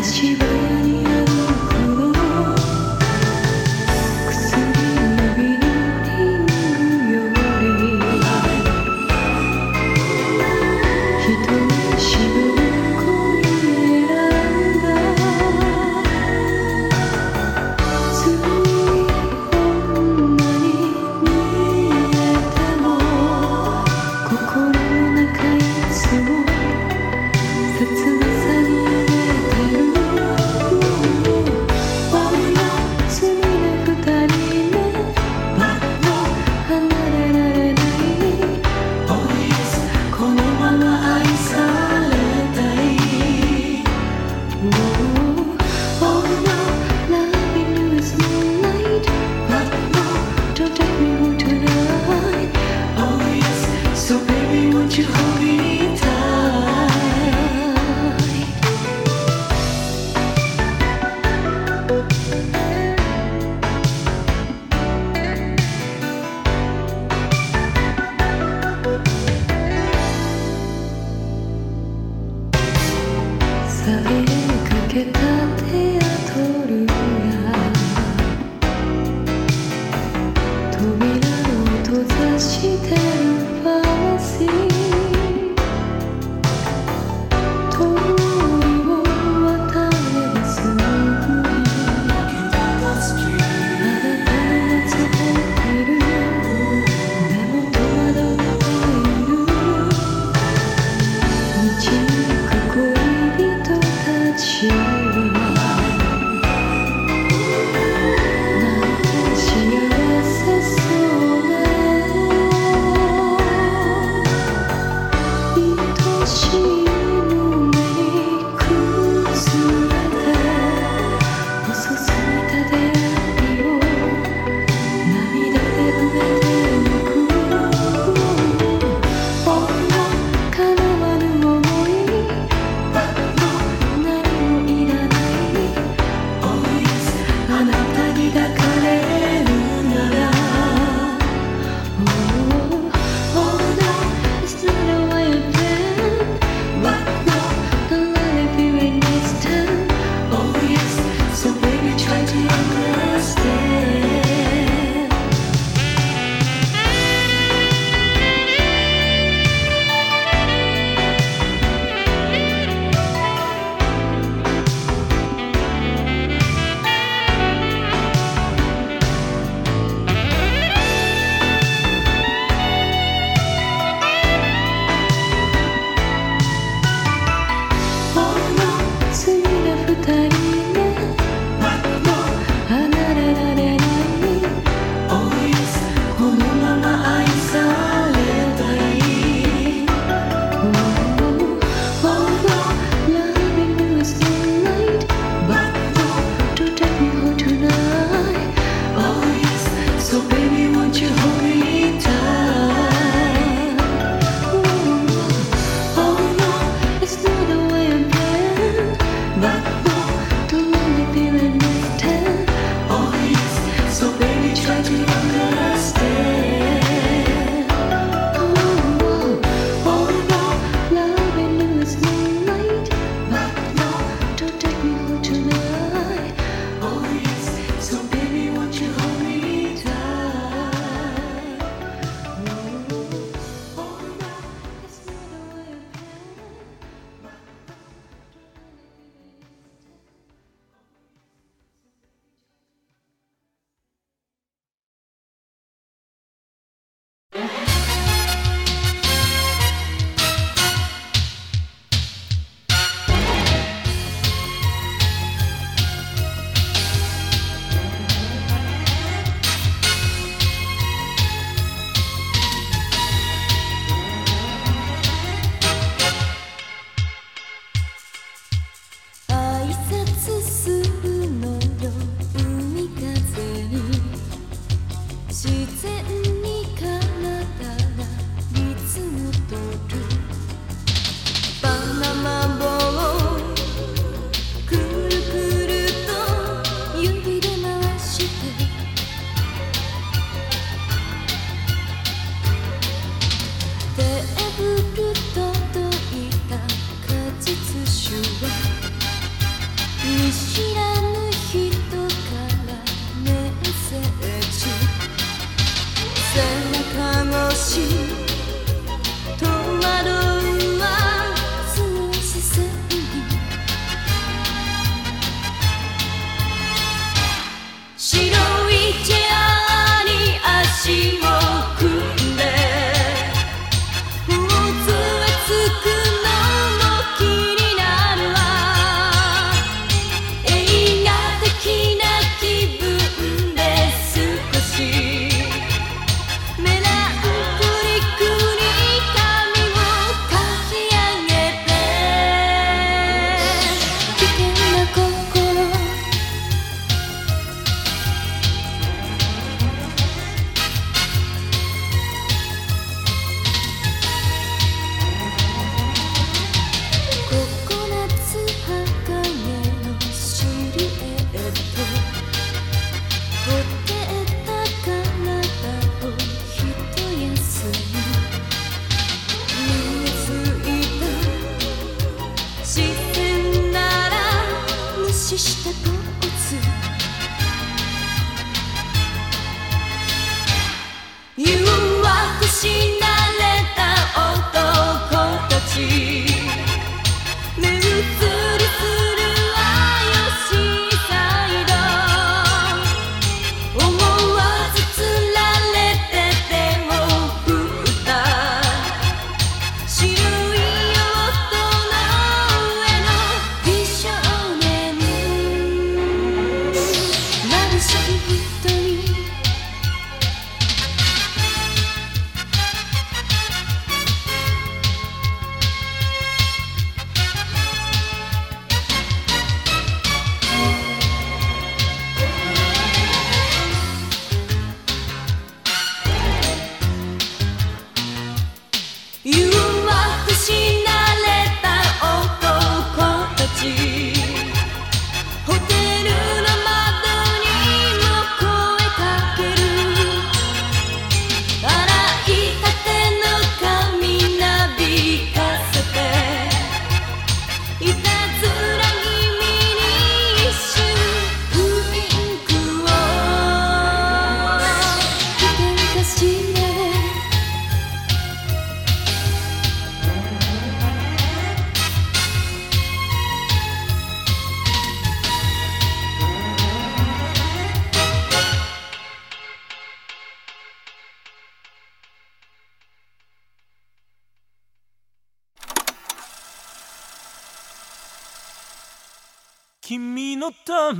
as she さえかけたて君ため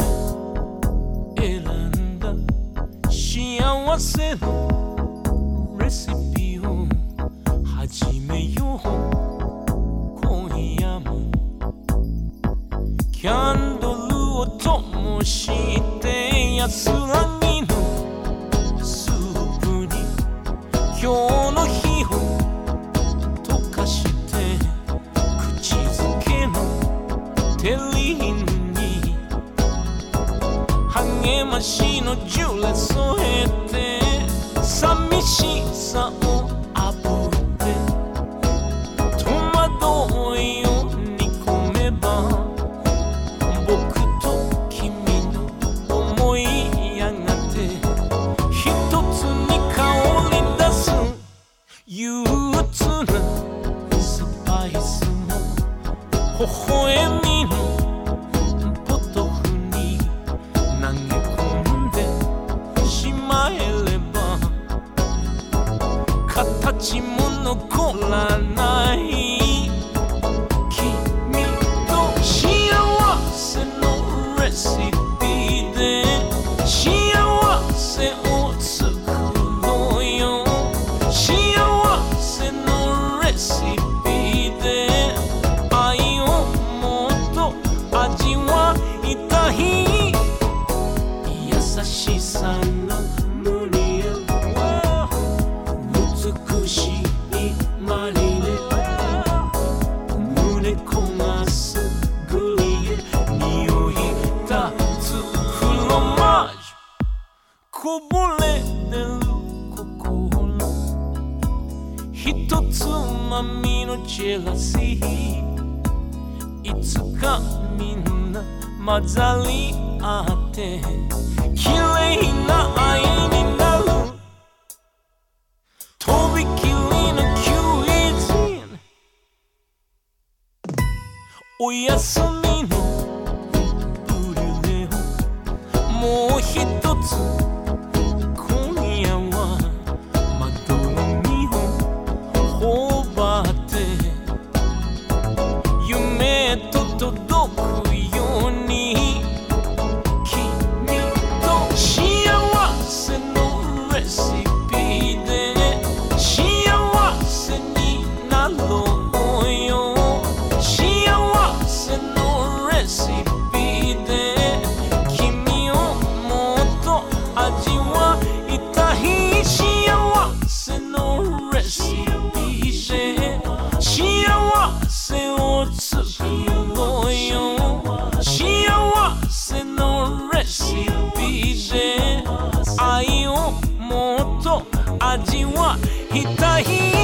選んだ幸せのレシピを始めよう今夜もキャンドルを灯して安らぎのスープに今日足のジュレ添えて寂しさをあぶって戸惑いを煮込めば僕と君の思いやがて一つに香り出す憂鬱なスパイスの微笑みこぼれ出る心。ひとつまみのジェラシ。ーいつかみんな混ざり合って。綺麗な愛になる。とびきりのキュイズンおやすみの。ブリュレをもうひとつ。愛をもっと味わいたい。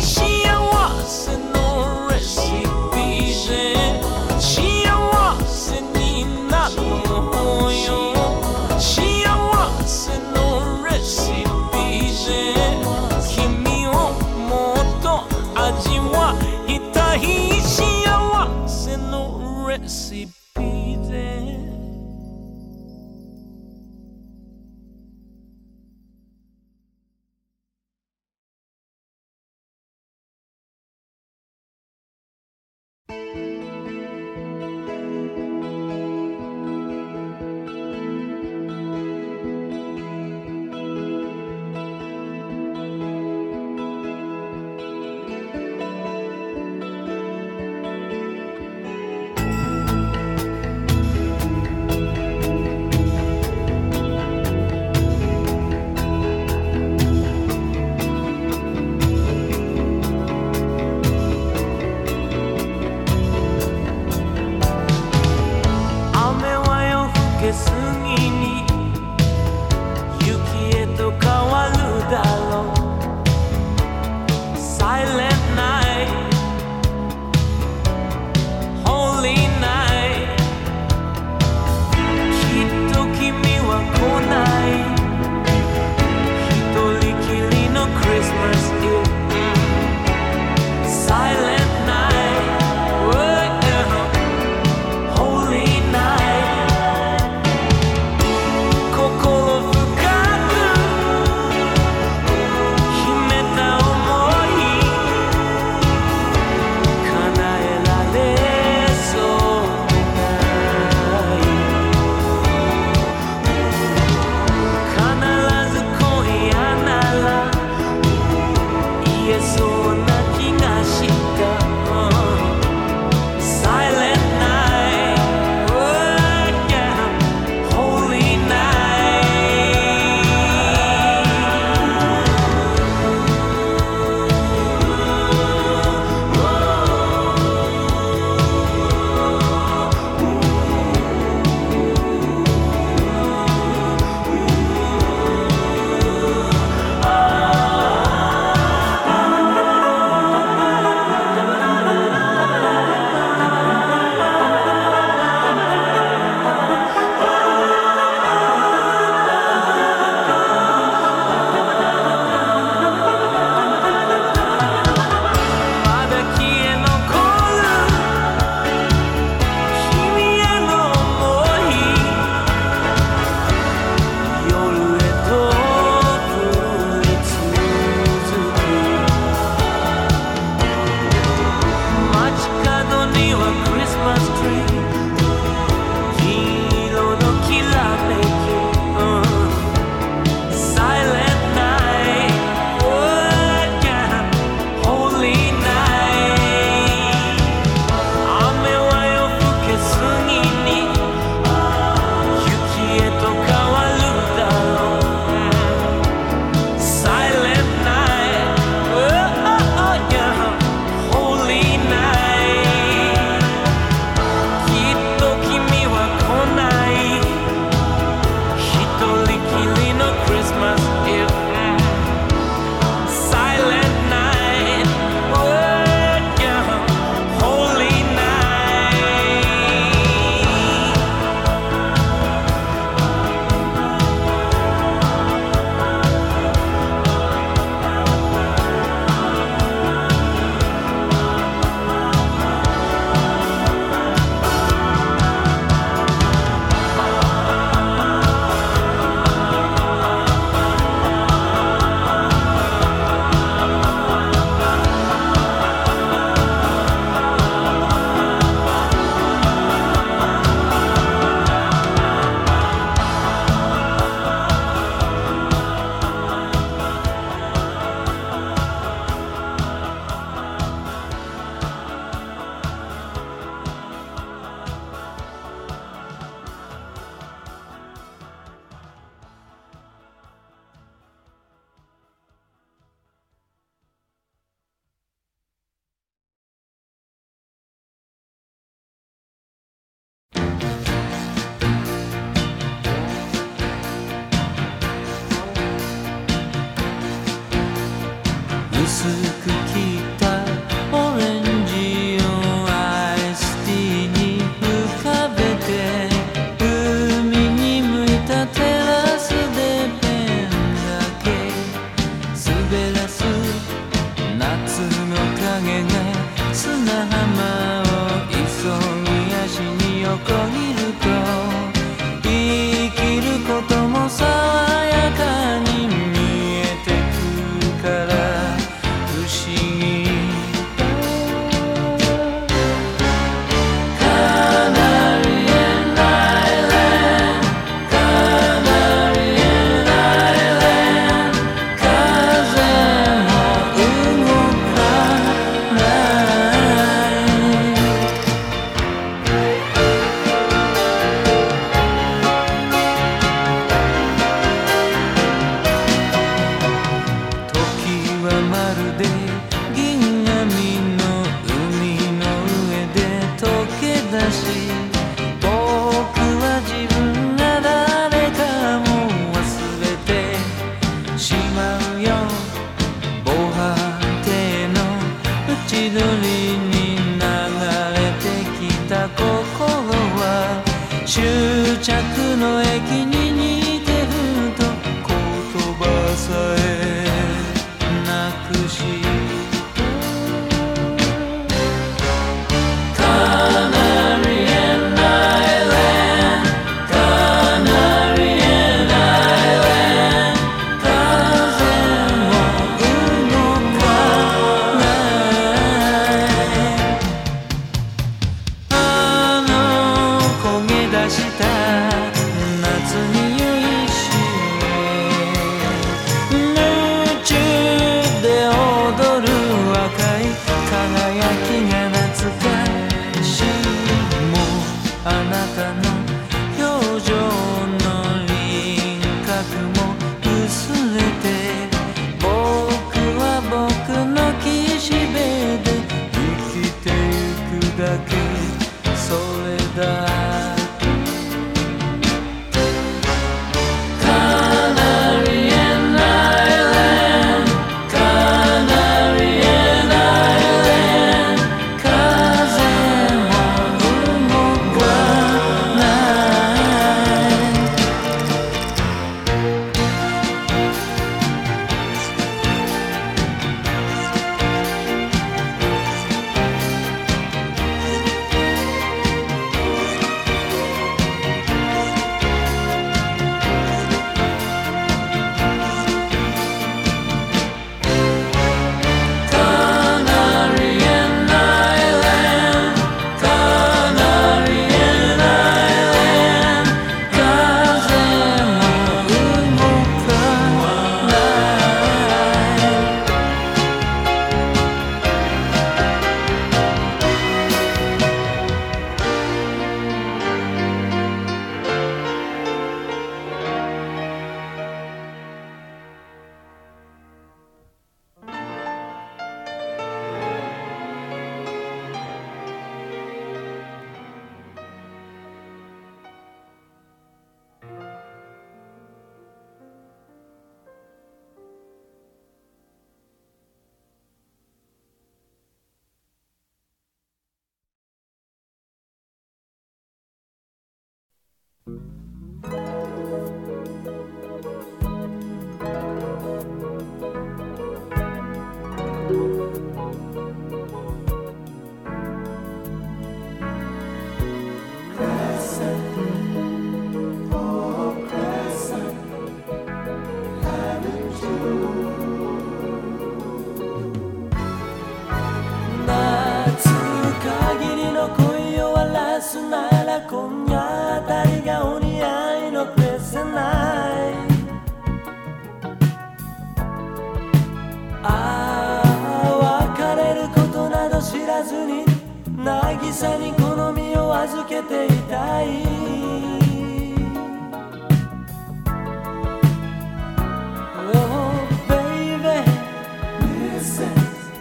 渚にこの身を預けてい。たい。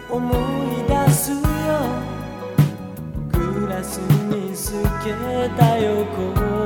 思い。出すよグラスに透けた横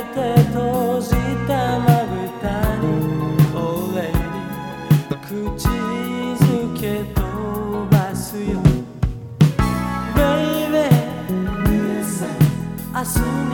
閉じたまぶたに俺に口づけ飛ばすよ。明日